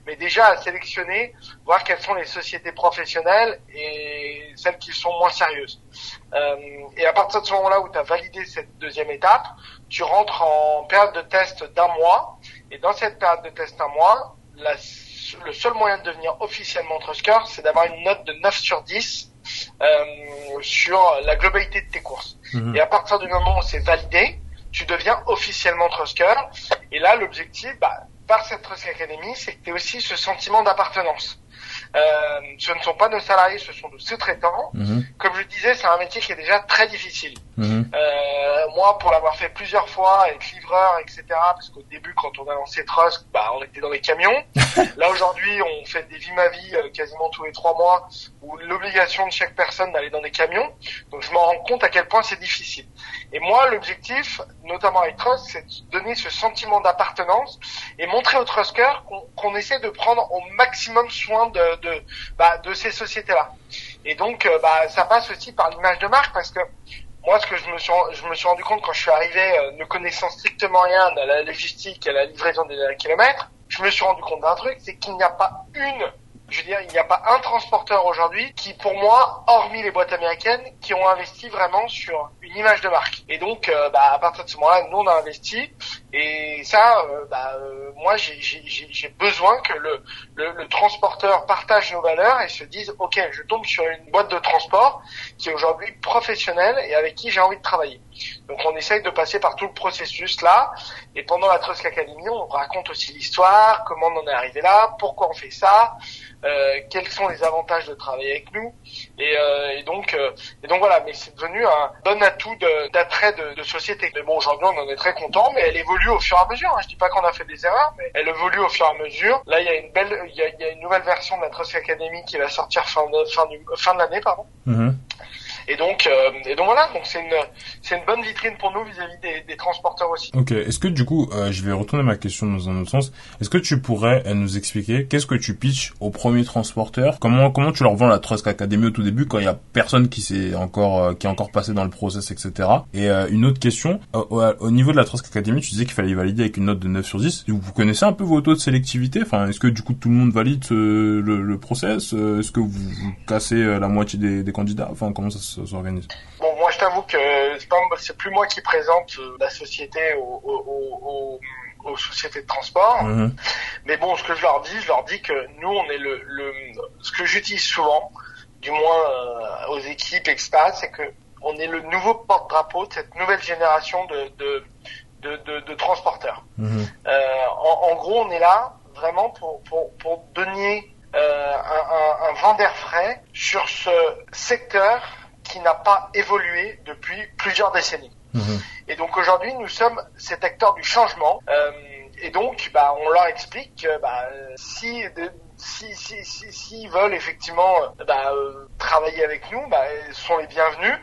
mais déjà à sélectionner, voir quelles sont les sociétés professionnelles et celles qui sont moins sérieuses. Euh, et à partir de ce moment-là où tu as validé cette deuxième étape, tu rentres en période de test d'un mois. Et dans cette période de test d'un mois, la- le seul moyen de devenir officiellement Trusker, c'est d'avoir une note de 9 sur 10 euh, sur la globalité de tes courses. Mhm. Et à partir du moment où c'est validé, tu deviens officiellement Trusker. Et là, l'objectif, bah, par cette Trusk Academy, c'est que tu aies aussi ce sentiment d'appartenance. Euh, ce ne sont pas nos salariés, ce sont nos sous-traitants. Mhm. Comme je disais, c'est un métier qui est déjà très difficile. Mhm. Euh, moi, pour l'avoir fait plusieurs fois, être livreur, etc., parce qu'au début, quand on a lancé Trusk, bah, on était dans les camions. Là, aujourd'hui, on fait des vies ma vie euh, quasiment tous les trois mois, où l'obligation de chaque personne d'aller dans des camions. Donc, je m'en rends compte à quel point c'est difficile. Et moi, l'objectif, notamment avec Trusk, c'est de donner ce sentiment d'appartenance et montrer aux Truskers qu'on essaie de prendre au maximum soin de, de, bah, de ces sociétés-là. Et donc, euh, bah, ça passe aussi par l'image de marque, parce que moi, ce que je me suis, je me suis rendu compte quand je suis arrivé, euh, ne connaissant strictement rien à la logistique, à la livraison des kilomètres, je me suis rendu compte d'un truc, c'est qu'il n'y a pas une, je veux dire, il n'y a pas un transporteur aujourd'hui qui, pour moi, hormis les boîtes américaines, qui ont investi vraiment sur une image de marque. Et donc, euh, bah, à partir de ce moment-là, nous, on a investi. Et ça, euh, bah, euh, moi, j'ai- besoin que le, le, le transporteur partage nos valeurs et se dise, OK, je tombe sur une boîte de transport qui est aujourd'hui professionnelle et avec qui j'ai envie de travailler. Donc on essaye de passer par tout le processus là. Et pendant la Trusk Academy, on raconte aussi l'histoire, comment on en est arrivé là, pourquoi on fait ça, euh, quels sont les avantages de travailler avec nous. Et, euh, et donc, euh, et donc voilà. Mais c'est devenu un bon atout d'attrait de, de, société. Mais bon, aujourd'hui, on en est très content, mais elle évolue au fur et à mesure. Hein. Je dis pas qu'on a fait des erreurs, mais elle évolue au fur et à mesure. Là, il y a une belle, il y a, une nouvelle version de la Trusk Academy qui va sortir fin de fin du fin de l'année, pardon. Mhm. Et donc, euh, et donc voilà, donc c'est une, c'est une bonne vitrine pour nous vis-à-vis des, des, transporteurs aussi. Ok. Est-ce que du coup, euh, je vais retourner ma question dans un autre sens. Est-ce que tu pourrais euh, nous expliquer qu'est-ce que tu pitches aux premiers transporteurs? Comment comment tu leur vends la Trust Academy au tout début quand il y a personne qui s'est encore qui est encore passé dans le process, etc. Et une autre question au, niveau de la Trust Academy, tu disais qu'il fallait valider avec une note de 9 sur 10. Vous connaissez un peu vos taux de sélectivité? Enfin, est-ce que du coup tout le monde valide le, le process? Est-ce que vous, cassez la moitié des, des candidats? Enfin, comment ça s'organise Bon, moi je t'avoue que c'est plus moi qui présente euh, la société aux, aux, aux, sociétés de transport. Mhm. Mais bon, ce que je leur dis, je leur dis que nous, on est le, le ce que j'utilise souvent, du moins euh, aux équipes, etc., c'est que on est le nouveau porte-drapeau de cette nouvelle génération de, de, de, de, de transporteurs. Mhm. Euh, en, en, gros, on est là vraiment pour, pour, pour donner euh, un, un, un vent d'air frais sur ce secteur qui n'a pas évolué depuis plusieurs décennies. Mhm. Et donc aujourd'hui, nous sommes cet acteur du changement. Euh, et donc, bah, on leur explique que bah, si si s'ils si, si, veulent effectivement bah, euh, travailler avec nous, bah, ils sont les bienvenus.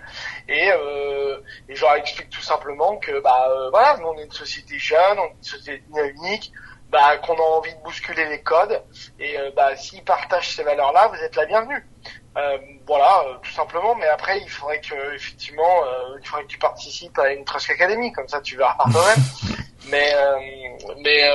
Et, euh, et je leur explique tout simplement que bah euh, voilà, nous on est une société jeune, on est une société unique, bah, qu'on a envie de bousculer les codes. Et bah, s'ils partagent ces valeurs-là, vous êtes la bienvenue. Euh, voilà, euh, tout simplement. Mais après, il faudrait que effectivement, euh, il faudrait que tu participes à une Trust Academy, comme ça tu verras par toi-même. mais mais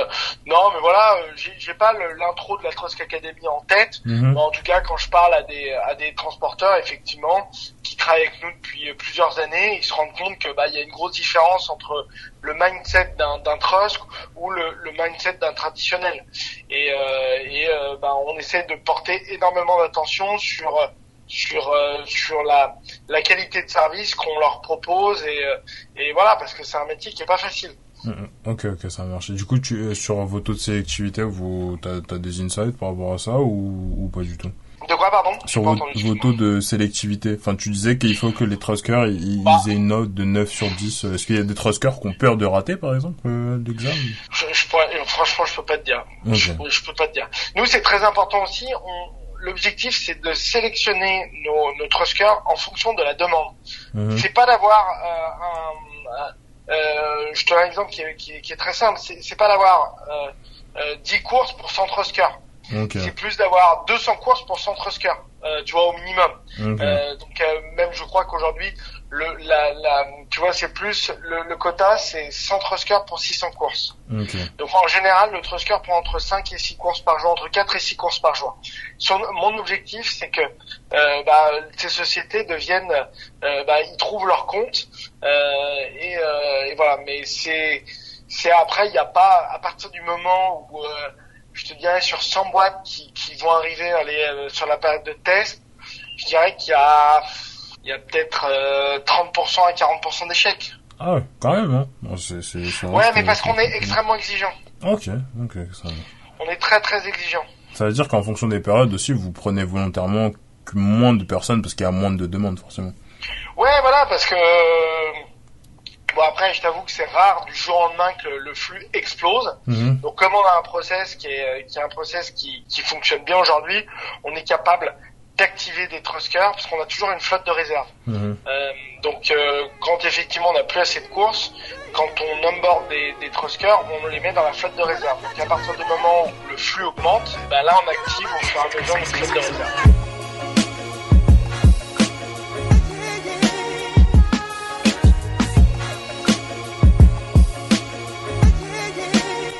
non, mais voilà, j'ai pas l'intro de la Trust Academy en tête. Mhm. Mais en tout cas, quand je parle à des à des transporteurs, effectivement, qui travaillent avec nous depuis plusieurs années, ils se rendent compte que bah il y a une grosse différence entre le mindset d'un d'un trust ou le, le mindset d'un traditionnel. Et et bah, on essaie de porter énormément d'attention sur sur euh, sur la la qualité de service qu'on leur propose et euh, et voilà parce que c'est un métier qui est pas facile. Mm, mm. Ok ok ça marche. Du coup tu euh, sur vos taux de sélectivité vous t'as as des insights par rapport à ça ou ou pas du tout? De quoi, pardon? Sur vos, taux de sélectivité. Enfin, tu disais qu'il faut que les truskers ils, bah. aient une note de 9 sur 10. Est-ce qu'il y a des truskers qui ont peur de rater, par exemple, l'examen? Je, je Franchement, je peux pas te dire. Je, je, peux pas te dire. Nous, c'est très important aussi. On, l'objectif c'est de sélectionner nos, nos truskers en fonction de la demande. Mhm. C'est pas d'avoir euh, un, euh, je te donne un exemple qui est, qui, qui est très simple, c'est pas d'avoir euh, euh, 10 courses pour 100 truskers. C'est plus d'avoir 200 courses pour 100 truskers, euh, tu vois, au minimum. Euh, donc même je crois qu'aujourd'hui, le, la, la, tu vois, c'est plus le, le quota, c'est 100 truskers pour 600 courses. Donc en général, le trusker prend entre 5 et 6 courses par jour, entre 4 et 6 courses par jour. Son, mon objectif, c'est que euh, bah, ces sociétés deviennent, euh, bah, ils trouvent leur compte euh, et, euh, et, voilà. Mais c'est, c'est après, il n'y a pas à partir du moment où euh, je te dirais sur 100 boîtes qui, qui vont arriver aller euh, sur la période de test, je dirais qu'il y a il y a peut-être 30% à 40% d'échecs. Ah ouais, quand même, hein. ouais, mais parce qu'on est extrêmement exigeant. Ok, ok, ça On est très très exigeant. Ça veut dire qu'en fonction des périodes aussi, vous prenez volontairement moins de personnes parce qu'il y a moins de demandes, forcément. Ouais, voilà, parce que... Bon, après, je t'avoue que c'est rare du jour au lendemain que le flux explose. Mhm. Donc, comme on a un process qui est, qui est un process qui, qui fonctionne bien aujourd'hui, on est capable d'activer des truskers parce qu'on a toujours une flotte de réserve. Mhm. Euh, donc euh, quand effectivement on n'a plus assez de courses, quand on onboard des, des truskers, on les met dans la flotte de réserve. Donc à partir du moment où le flux augmente, ben là on active au fur et à mesure notre flotte de réserve.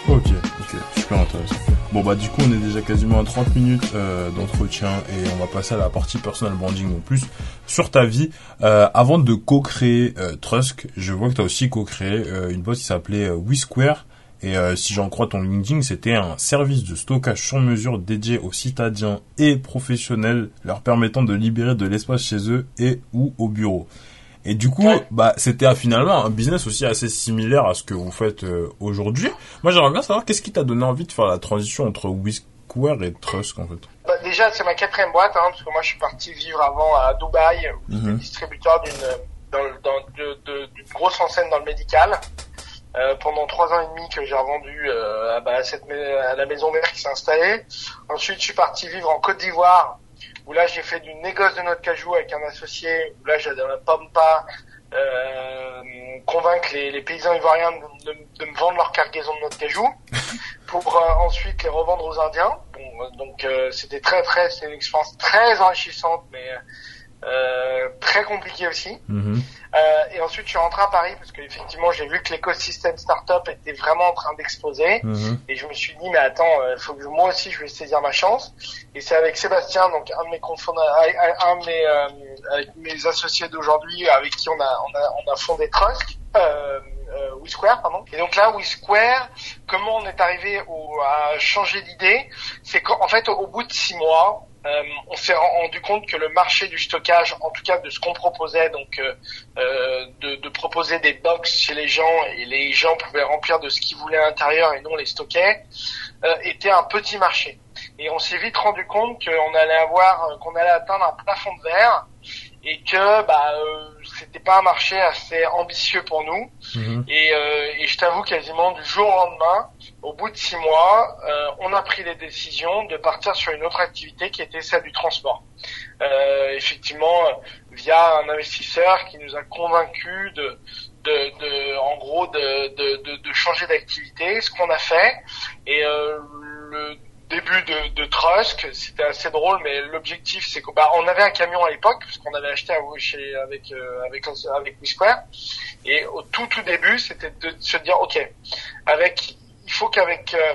Ok, ok, super intéressant. Bon bah du coup on est déjà quasiment à 30 minutes euh, d'entretien et on va passer à la partie personal branding en plus sur ta vie. Euh, avant de co-créer euh, Trusk, je vois que tu as aussi co-créé une boîte qui s'appelait WeSquare et si j'en crois ton LinkedIn, c'était un service de stockage sur mesure dédié aux citadins et professionnels leur permettant de libérer de l'espace chez eux et ou au bureau. Et du coup, bah, c'était finalement un business aussi assez similaire à ce que vous faites euh, aujourd'hui. Moi, j'aimerais bien savoir qu'est-ce qui t'a donné envie de faire la transition entre Whiskware et Trusk, en fait? Bah, déjà, c'est ma quatrième boîte, hein, parce que moi, je suis parti vivre avant à Dubaï, où mhm. distributeur d'une dans, dans, de, de, grosse enseigne dans le médical. Euh, pendant trois ans et demi que j'ai revendu euh, à, bah, à, cette, à la maison mère qui s'est installée. Ensuite, je suis parti vivre en Côte d'Ivoire où là j'ai fait du négoce de notre cajou avec un associé, où là j'avais un pampa, euh, convaincre les, les, paysans ivoiriens de, de, me vendre leur cargaison de notre cajou. Pour euh, ensuite les revendre aux Indiens. Bon, donc euh, c'était très très, c'est une expérience très enrichissante, mais euh, très compliqué aussi. Mhm. Euh, et ensuite, je suis rentré à Paris parce que effectivement, j'ai vu que l'écosystème startup était vraiment en train d'exploser. Mhm. Et je me suis dit, mais attends, il euh, faut que moi aussi, je vais saisir ma chance. Et c'est avec Sébastien, donc un de mes un de mes, euh, avec mes associés d'aujourd'hui, avec qui on a, on a, on a fondé Trust. Euh, euh, WeSquare, pardon. Et donc là, WeSquare, comment on est arrivé au, à changer d'idée? C'est qu'en fait, au bout de six mois, euh, on s'est rendu compte que le marché du stockage, en tout cas de ce qu'on proposait, donc euh, euh, de, proposer des box chez les gens et les gens pouvaient remplir de ce qu'ils voulaient à l'intérieur et non les stocker, était un petit marché. Et on s'est vite rendu compte qu'on allait avoir, qu'on allait atteindre un plafond de verre et que bah euh, c'était pas un marché assez ambitieux pour nous. Mhm. Et, euh, et je t'avoue quasiment du jour au lendemain, au bout de six mois, euh, on a pris les décisions de partir sur une autre activité qui était celle du transport. Euh, effectivement, via un investisseur qui nous a convaincus de, de, de en gros, de, de, de changer d'activité, ce qu'on a fait. Et euh, le début de, de Trusk, c'était assez drôle, mais l'objectif c'est qu'on bah, avait un camion à l'époque parce qu'on avait acheté chez, avec euh, avec avec WeSquare, et au tout tout début c'était de se dire ok, avec il faut qu'avec euh,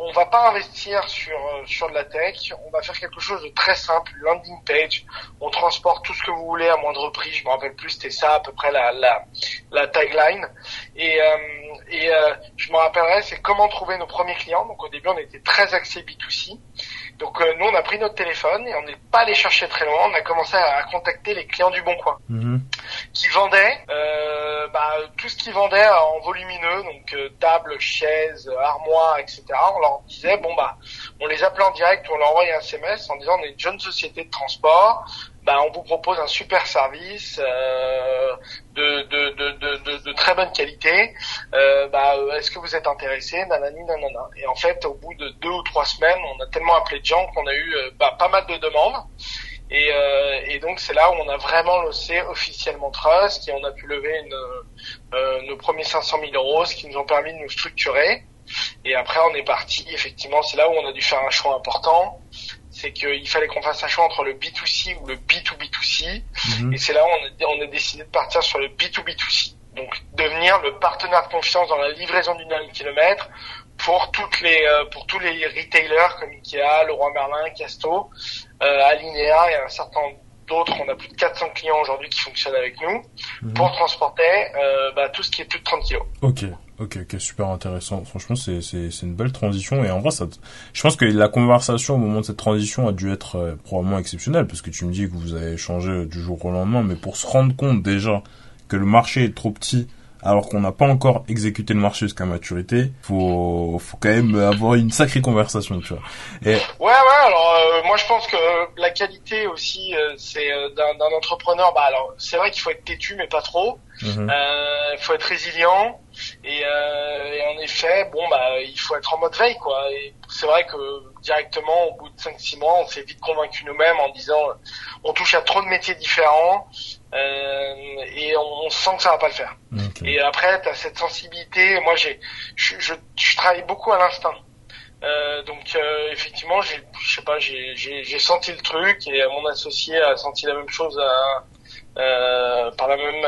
on va pas investir sur euh, sur de la tech, on va faire quelque chose de très simple, landing page, on transporte tout ce que vous voulez à moindre prix, je me rappelle plus, c'était ça à peu près la la, la tagline et euh, et euh, je me rappellerai c'est comment trouver nos premiers clients. Donc au début on était très axé B2C. Donc euh, nous on a pris notre téléphone et on n'est pas allé chercher très loin, on a commencé à, à contacter les clients du Bon Coin Mhm. qui vendaient euh, bah, tout ce qu'ils vendaient en volumineux, donc euh, tables, chaises, armoires, etc. On leur disait bon bah on les appelait en direct, on leur envoyait un SMS en disant on est une jeune société de transport, bah, on vous propose un super service euh, de, de, de, de, très bonne qualité. Euh, bah, Est-ce que vous êtes intéressé? Nanani, nanana. Et en fait, au bout de deux ou trois semaines, on a tellement appelé de gens qu'on a eu euh, bah, pas mal de demandes. Et, euh, et donc c'est là où on a vraiment lancé officiellement Trust et on a pu lever une, euh, nos premiers 500 000 euros, ce qui nous ont permis de nous structurer. Et après on est parti. Effectivement, c'est là où on a dû faire un choix important c'est qu'il fallait qu'on fasse un choix entre le B2C ou le B2B2C. Mhm. Et c'est là où on a, on a décidé de partir sur le B2B2C. Donc devenir le partenaire de confiance dans la livraison du dernier kilomètre pour toutes les euh, pour tous les retailers comme Ikea, Leroy Merlin, Casto, euh, Alinea et un certain d'autres. On a plus de 400 clients aujourd'hui qui fonctionnent avec nous Mhm. pour transporter euh, bah, tout ce qui est plus de 30 kilos. Ok, ok, ok, super intéressant. Franchement, c'est c'est c'est une belle transition et en vrai, ça, je pense que la conversation au moment de cette transition a dû être euh, probablement exceptionnelle parce que tu me dis que vous avez changé du jour au lendemain, mais pour se rendre compte déjà que le marché est trop petit alors qu'on n'a pas encore exécuté le marché jusqu'à maturité, faut faut quand même avoir une sacrée conversation, tu vois. Et Ouais, ouais. Alors euh, moi, je pense que la qualité aussi, euh, c'est euh, d'un entrepreneur. Bah alors, c'est vrai qu'il faut être têtu, mais pas trop. Mhm. Euh, Il faut être résilient et, euh, et en effet, bon bah il faut être en mode veille quoi. Et c'est vrai que directement au bout de 5-6 mois, on s'est vite convaincu nous-mêmes en disant on touche à trop de métiers différents euh, et on, on sent que ça va pas le faire. Et après, tu as cette sensibilité. Moi, j'ai, je, je, je travaille beaucoup à l'instinct. Euh, donc euh, effectivement, j'ai, je sais pas, j'ai, j'ai, j'ai senti le truc et mon associé a senti la même chose à, euh, par la même,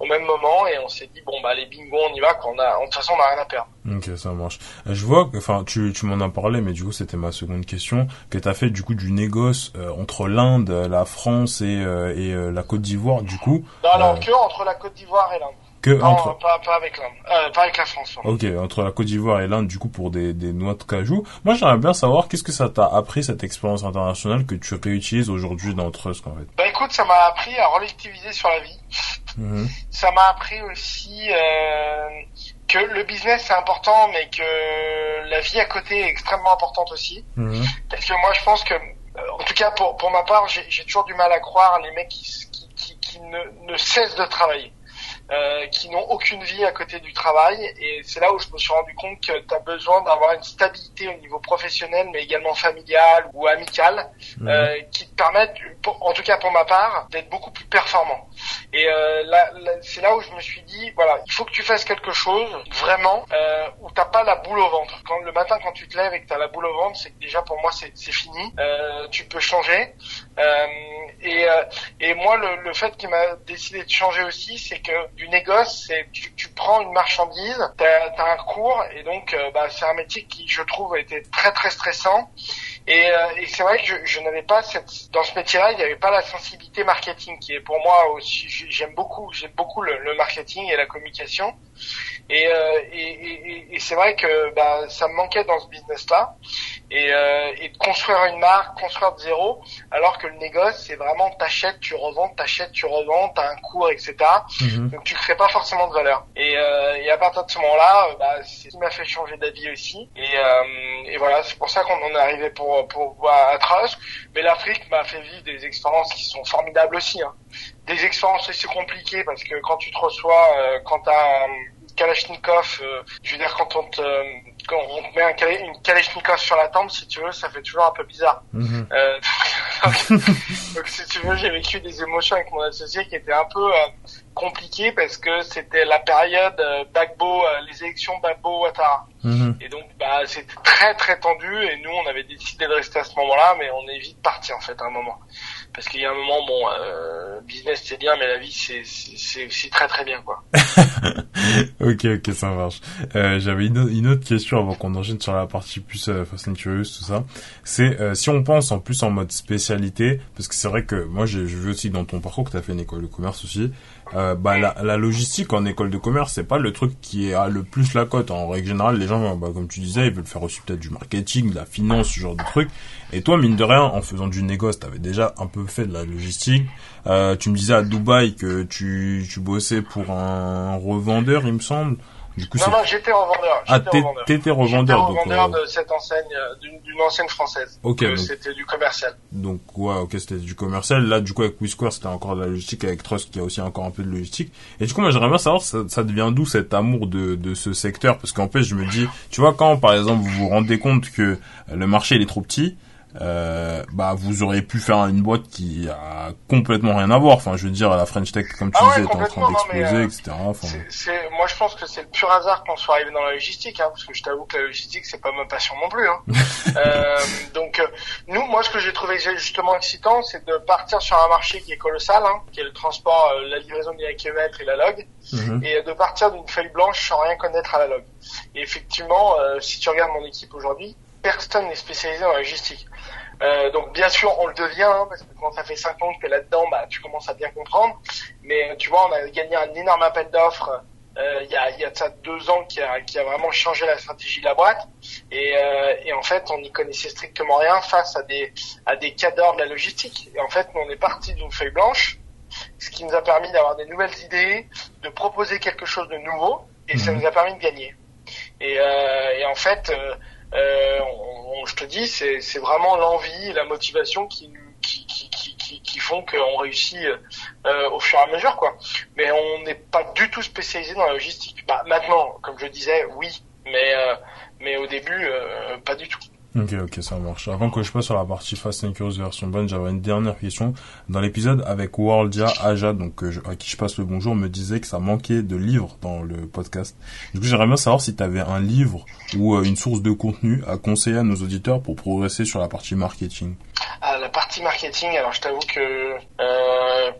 au même moment et on s'est dit bon bah les bingo on y va. Qu'on a, de toute façon, on n'a rien à perdre. Ok, ça marche. Euh, Je vois que, enfin, tu, tu m'en as parlé, mais du coup, c'était ma seconde question, que tu as fait du coup du négoce euh, entre l'Inde, la France et, euh, et euh, la Côte d'Ivoire, du coup. Non, alors Euh, que entre la Côte d'Ivoire et l'Inde. Que Non, entre. pas, pas avec euh, pas avec la France. pardon. Ok, entre la Côte d'Ivoire et l'Inde, du coup, pour des, des noix de cajou. Moi, j'aimerais bien savoir qu'est-ce que ça t'a appris, cette expérience internationale que tu réutilises aujourd'hui dans Trust, en fait? Bah écoute, ça m'a appris à relativiser sur la vie. Mhm. ça m'a appris aussi euh, que le business c'est important, mais que la vie à côté est extrêmement importante aussi. Mhm. Parce que moi, je pense que, euh, en tout cas pour pour ma part, j'ai j'ai toujours du mal à croire les mecs qui qui, qui, qui ne, ne cessent de travailler. Euh, qui n'ont aucune vie à côté du travail. Et c'est là où je me suis rendu compte que tu as besoin d'avoir une stabilité au niveau professionnel, mais également familial ou amical, Mhm. euh, qui te permettent, en tout cas pour ma part, d'être beaucoup plus performant. Et euh, là, là, c'est là où je me suis dit, voilà, il faut que tu fasses quelque chose vraiment euh, où t'as pas la boule au ventre. Quand le matin, quand tu te lèves et que t'as la boule au ventre, c'est que déjà pour moi c'est c'est fini. Euh, tu peux changer. Euh, et, euh, et moi, le, le fait qui m'a décidé de changer aussi, c'est que du négoce, c'est tu, tu prends une marchandise, t'as as un cours, et donc euh, bah, c'est un métier qui, je trouve, été très très stressant. Et, euh, et c'est vrai que je, je n'avais pas cette dans ce métier-là, il n'y avait pas la sensibilité marketing qui est pour moi aussi. J'aime beaucoup, j'aime beaucoup le, le marketing et la communication. Et, euh, et, et, et- et c'est vrai que bah, ça me manquait dans ce business-là. Et, euh, et de construire une marque, construire de zéro, alors que le négoce, c'est vraiment t'achètes, tu revends, t'achètes, tu revends, t'as un cours, etc. Mhm. Donc tu crées pas forcément de valeur. Et, euh, et à partir de ce moment-là, bah, c'est ce qui m'a fait changer d'avis aussi. Et, euh, et voilà, c'est pour ça qu'on en est arrivé pour, pour à Trust. Mais l'Afrique m'a fait vivre des expériences qui sont formidables aussi. Hein. Des expériences assez compliquées parce que quand tu te reçois, euh, quand t'as un Kalachnikov, euh, je veux dire quand on te, quand on te met un, une Kalachnikov sur la tempe, si tu veux, ça fait toujours un peu bizarre. Mhm. Euh, donc si tu veux, j'ai vécu des émotions avec mon associé qui étaient un peu euh, compliquées parce que c'était la période euh, Bagbo, euh, les élections Bagbo-Ouattara. Mhm. Et donc bah c'était très très tendu et nous on avait décidé de rester à ce moment-là, mais on est vite parti en fait à un moment. Parce qu'il y a un moment, bon, euh, business c'est bien, mais la vie c'est aussi très très bien quoi. ok, ok, ça marche. Euh, J'avais une, autre- une autre question avant qu'on enchaîne sur la partie plus euh, Fast and tout ça. C'est euh, si on pense en plus en mode spécialité, parce que c'est vrai que moi j'ai vu aussi dans ton parcours que tu as fait une école de commerce aussi. Euh, bah la, la logistique en école de commerce, c'est pas le truc qui a le plus la cote. En règle générale, les gens, bah, comme tu disais, ils veulent faire aussi peut-être du marketing, de la finance, ce genre de trucs. Et toi, mine de rien, en faisant du négoce, t'avais déjà un peu fait de la logistique. Euh, tu me disais à Dubaï que tu, tu bossais pour un revendeur, il me semble. Du coup, Non non, j'étais revendeur. Ah, j'étais t'es- revendeur. t'étais J'étais revendeur, donc, euh, de cette enseigne, euh, d'une enseigne française. Ok, donc- C'était du commercial. Donc ouais, ok, c'était du commercial. Là, du coup, avec WeSquare, c'était encore de la logistique. Avec Trust, qui a aussi encore un peu de logistique. Et du coup, moi, j'aimerais bien savoir, ça, ça devient d'où cet amour de, de ce secteur? Parce qu'en fait, je me dis, tu vois, quand, par exemple, vous vous rendez compte que le marché, il est trop petit, euh, bah, vous auriez pu faire une boîte qui a complètement rien à voir. Enfin, je veux dire, la French Tech, comme tu Ah ouais, disais, est en train d'exploser, euh, etc. Enfin, c'est- moi, je pense que c'est le pur hasard qu'on soit arrivé dans la logistique, hein, parce que je t'avoue que la logistique, c'est pas ma passion non plus. Hein. euh, donc, euh, nous, moi, ce que j'ai trouvé justement excitant, c'est de partir sur un marché qui est colossal, hein, qui est le transport, euh, la livraison des kilomètres et la log, mhm. et de partir d'une feuille blanche sans rien connaître à la log. Et effectivement, si tu regardes mon équipe aujourd'hui, personne n'est spécialisé dans la logistique. Euh, donc bien sûr on le devient hein, parce que quand ça fait cinq ans que t'es là-dedans, bah tu commences à bien comprendre. Mais tu vois, on a gagné un énorme appel d'offres euh, il y a y a de ça deux ans qui a qui a vraiment changé la stratégie de la boîte. Et, euh, et en fait on n'y connaissait strictement rien face à des à des cadres de la logistique. Et en fait on est parti d'une feuille blanche, ce qui nous a permis d'avoir des nouvelles idées, de proposer quelque chose de nouveau, et ça Mhm. nous a permis de gagner. Et, euh, et en fait, euh, on- on- je te dis, c'est vraiment l'envie, la motivation qui, qui, qui, qui, qui font qu'on réussit euh, au fur et à mesure, quoi. Mais on n'est pas du tout spécialisé dans la logistique. Bah, maintenant, comme je disais, oui, mais euh, mais au début, euh, pas du tout. Ok, ok, ça marche. Avant que je passe sur la partie Fast and Curious version bonne, j'avais une dernière question. Dans l'épisode avec Worldia, Aja, donc euh, à qui je passe le bonjour, me disait que ça manquait de livres dans le podcast. Du coup, j'aimerais bien savoir si tu avais un livre ou euh, une source de contenu à conseiller à nos auditeurs pour progresser sur la partie marketing. À la partie marketing, alors je t'avoue que euh,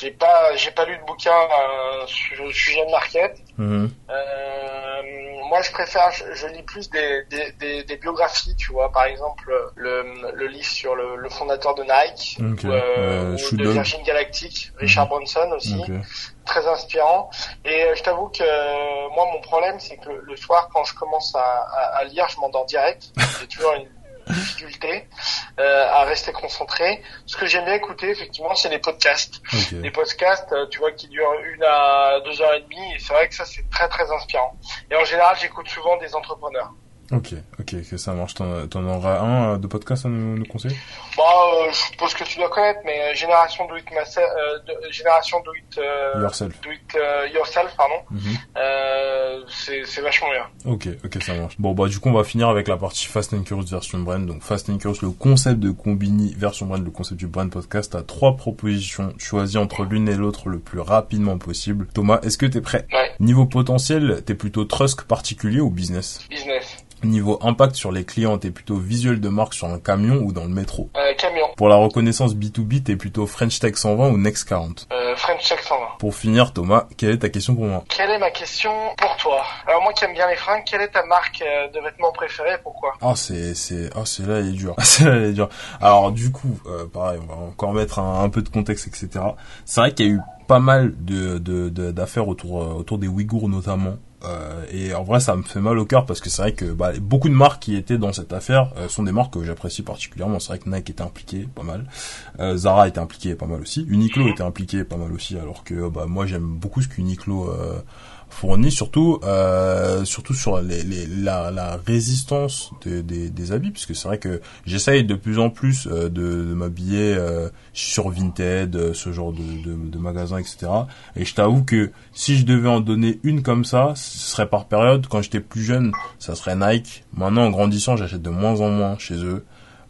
j'ai pas j'ai pas lu de bouquin euh, sur le sujet de market. Mhm. Euh, moi, je préfère, je, je lis plus des, des, des, des biographies, tu vois, par exemple le, le livre sur le, le fondateur de Nike Ok, ou, euh, euh, ou de. Virgin Galactic, Richard Branson aussi, très inspirant. Et euh, je t'avoue que moi, mon problème, c'est que le, le soir, quand je commence à, à, à lire, je m'endors direct. J'ai toujours une difficulté euh, à rester concentré. Ce que j'aime bien écouter, effectivement, c'est les podcasts des podcasts, euh, tu vois, qui durent une à deux heures et demie, et c'est vrai que ça, c'est très très inspirant. Et en général, j'écoute souvent des entrepreneurs. Ok, ok, que ça marche. T'en, t'en auras un de podcast à nous, nous conseiller? Bah, euh, je suppose que tu dois connaître, mais euh, Génération Do It Myself, euh, de- Génération Do It, euh, Yourself. Do It euh, Yourself, pardon. Mhm. Euh, c'est c'est vachement bien. Ok, ok, ça marche. Bon, bah, du coup, on va finir avec la partie Fast and Curious version brand. Donc, Fast and Curious, le concept de Combini version brand, le concept du brand podcast, a trois propositions. Choisis entre l'une et l'autre le plus rapidement possible. Thomas, est-ce que t'es prêt? Ouais, Niveau potentiel, t'es plutôt trust particulier ou business? Business. Niveau impact sur les clients, t'es plutôt visuel de marque sur un camion ou dans le métro Euh, camion. Pour la reconnaissance B2B, t'es plutôt French Tech 120 ou Next 40 Euh, French Check 120. Pour finir, Thomas, quelle est ta question pour moi Quelle est ma question pour toi Alors moi qui aime bien les fringues, quelle est ta marque euh, de vêtements préférée et pourquoi Ah c'est c'est ah c'est là elle est dure c'est là elle est dure alors du coup euh, pareil on va encore mettre un, un peu de contexte etc c'est vrai qu'il y a eu pas mal de de de- d'affaires autour euh, autour des Ouïghours notamment euh, et en vrai ça me fait mal au cœur parce que c'est vrai que bah, beaucoup de marques qui étaient dans cette affaire euh, sont des marques que j'apprécie particulièrement. C'est vrai que Nike était impliqué pas mal. Euh, Zara était impliqué pas mal aussi. Uniqlo était impliqué pas mal aussi alors que bah moi j'aime beaucoup ce qu'Uniqlo euh, fournit surtout euh, surtout sur les, les la, la résistance de- des, des habits puisque c'est vrai que j'essaye de plus en plus euh, de, de m'habiller euh, sur Vinted euh, ce genre de, de, magasins etc et je t'avoue que si je devais en donner une comme ça ce serait par période. Quand j'étais plus jeune ça serait Nike. Maintenant en grandissant j'achète de moins en moins chez eux.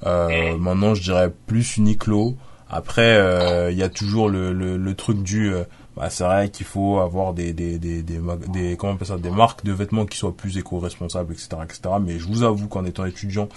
Euh, maintenant je dirais plus Uniqlo. Après il y a toujours le, le, le truc du euh, bah, c'est vrai qu'il faut avoir des des des des, des comment on ça des marques de vêtements qui soient plus éco-responsables etc etc mais je vous avoue qu'en étant étudiant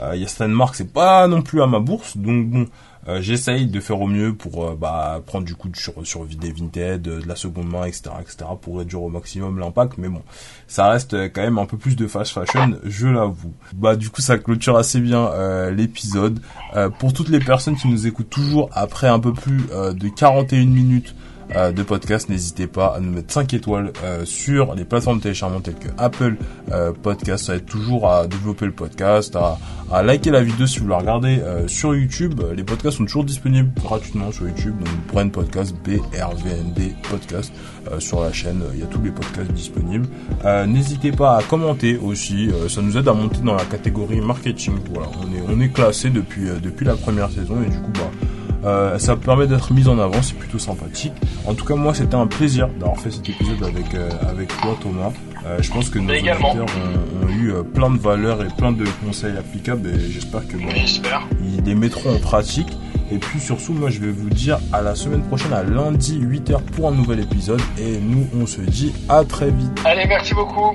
euh, il y a certaines marques c'est pas non plus à ma bourse. Donc bon euh, j'essaye de faire au mieux pour euh, bah, prendre du coup sur sur des Vinted euh, de la seconde main etc etc pour réduire au maximum l'impact. Mais bon ça reste euh, quand même un peu plus de fast fashion je l'avoue. Bah du coup ça clôture assez bien euh, l'épisode. Euh, pour toutes les personnes qui nous écoutent toujours après un peu plus euh, de 41 minutes euh, de podcast, n'hésitez pas à nous mettre 5 étoiles euh, sur les plateformes de téléchargement telles que Apple euh, Podcast. Ça aide toujours à développer le podcast, à, à liker la vidéo si vous la regardez euh, sur YouTube. Les podcasts sont toujours disponibles gratuitement sur YouTube. Donc Brand Podcast, B-R-V-N-D Podcast euh, sur la chaîne. Il y a tous les podcasts disponibles. N'hésitez pas à commenter aussi. ça nous aide à monter dans la catégorie marketing. Voilà, on est on est classé depuis depuis la première saison et du coup bah euh, ça permet d'être mis en avant, c'est plutôt sympathique. En tout cas, moi, c'était un plaisir d'avoir fait cet épisode avec euh, avec toi, Thomas. Euh, je pense que nos auditeurs ont, ont eu euh, plein de valeurs et plein de conseils applicables et j'espère que bon, ils les mettront en pratique. Et puis surtout, moi, je vais vous dire à la semaine prochaine, à lundi 8h pour un nouvel épisode. Et nous, on se dit à très vite. Allez, merci beaucoup.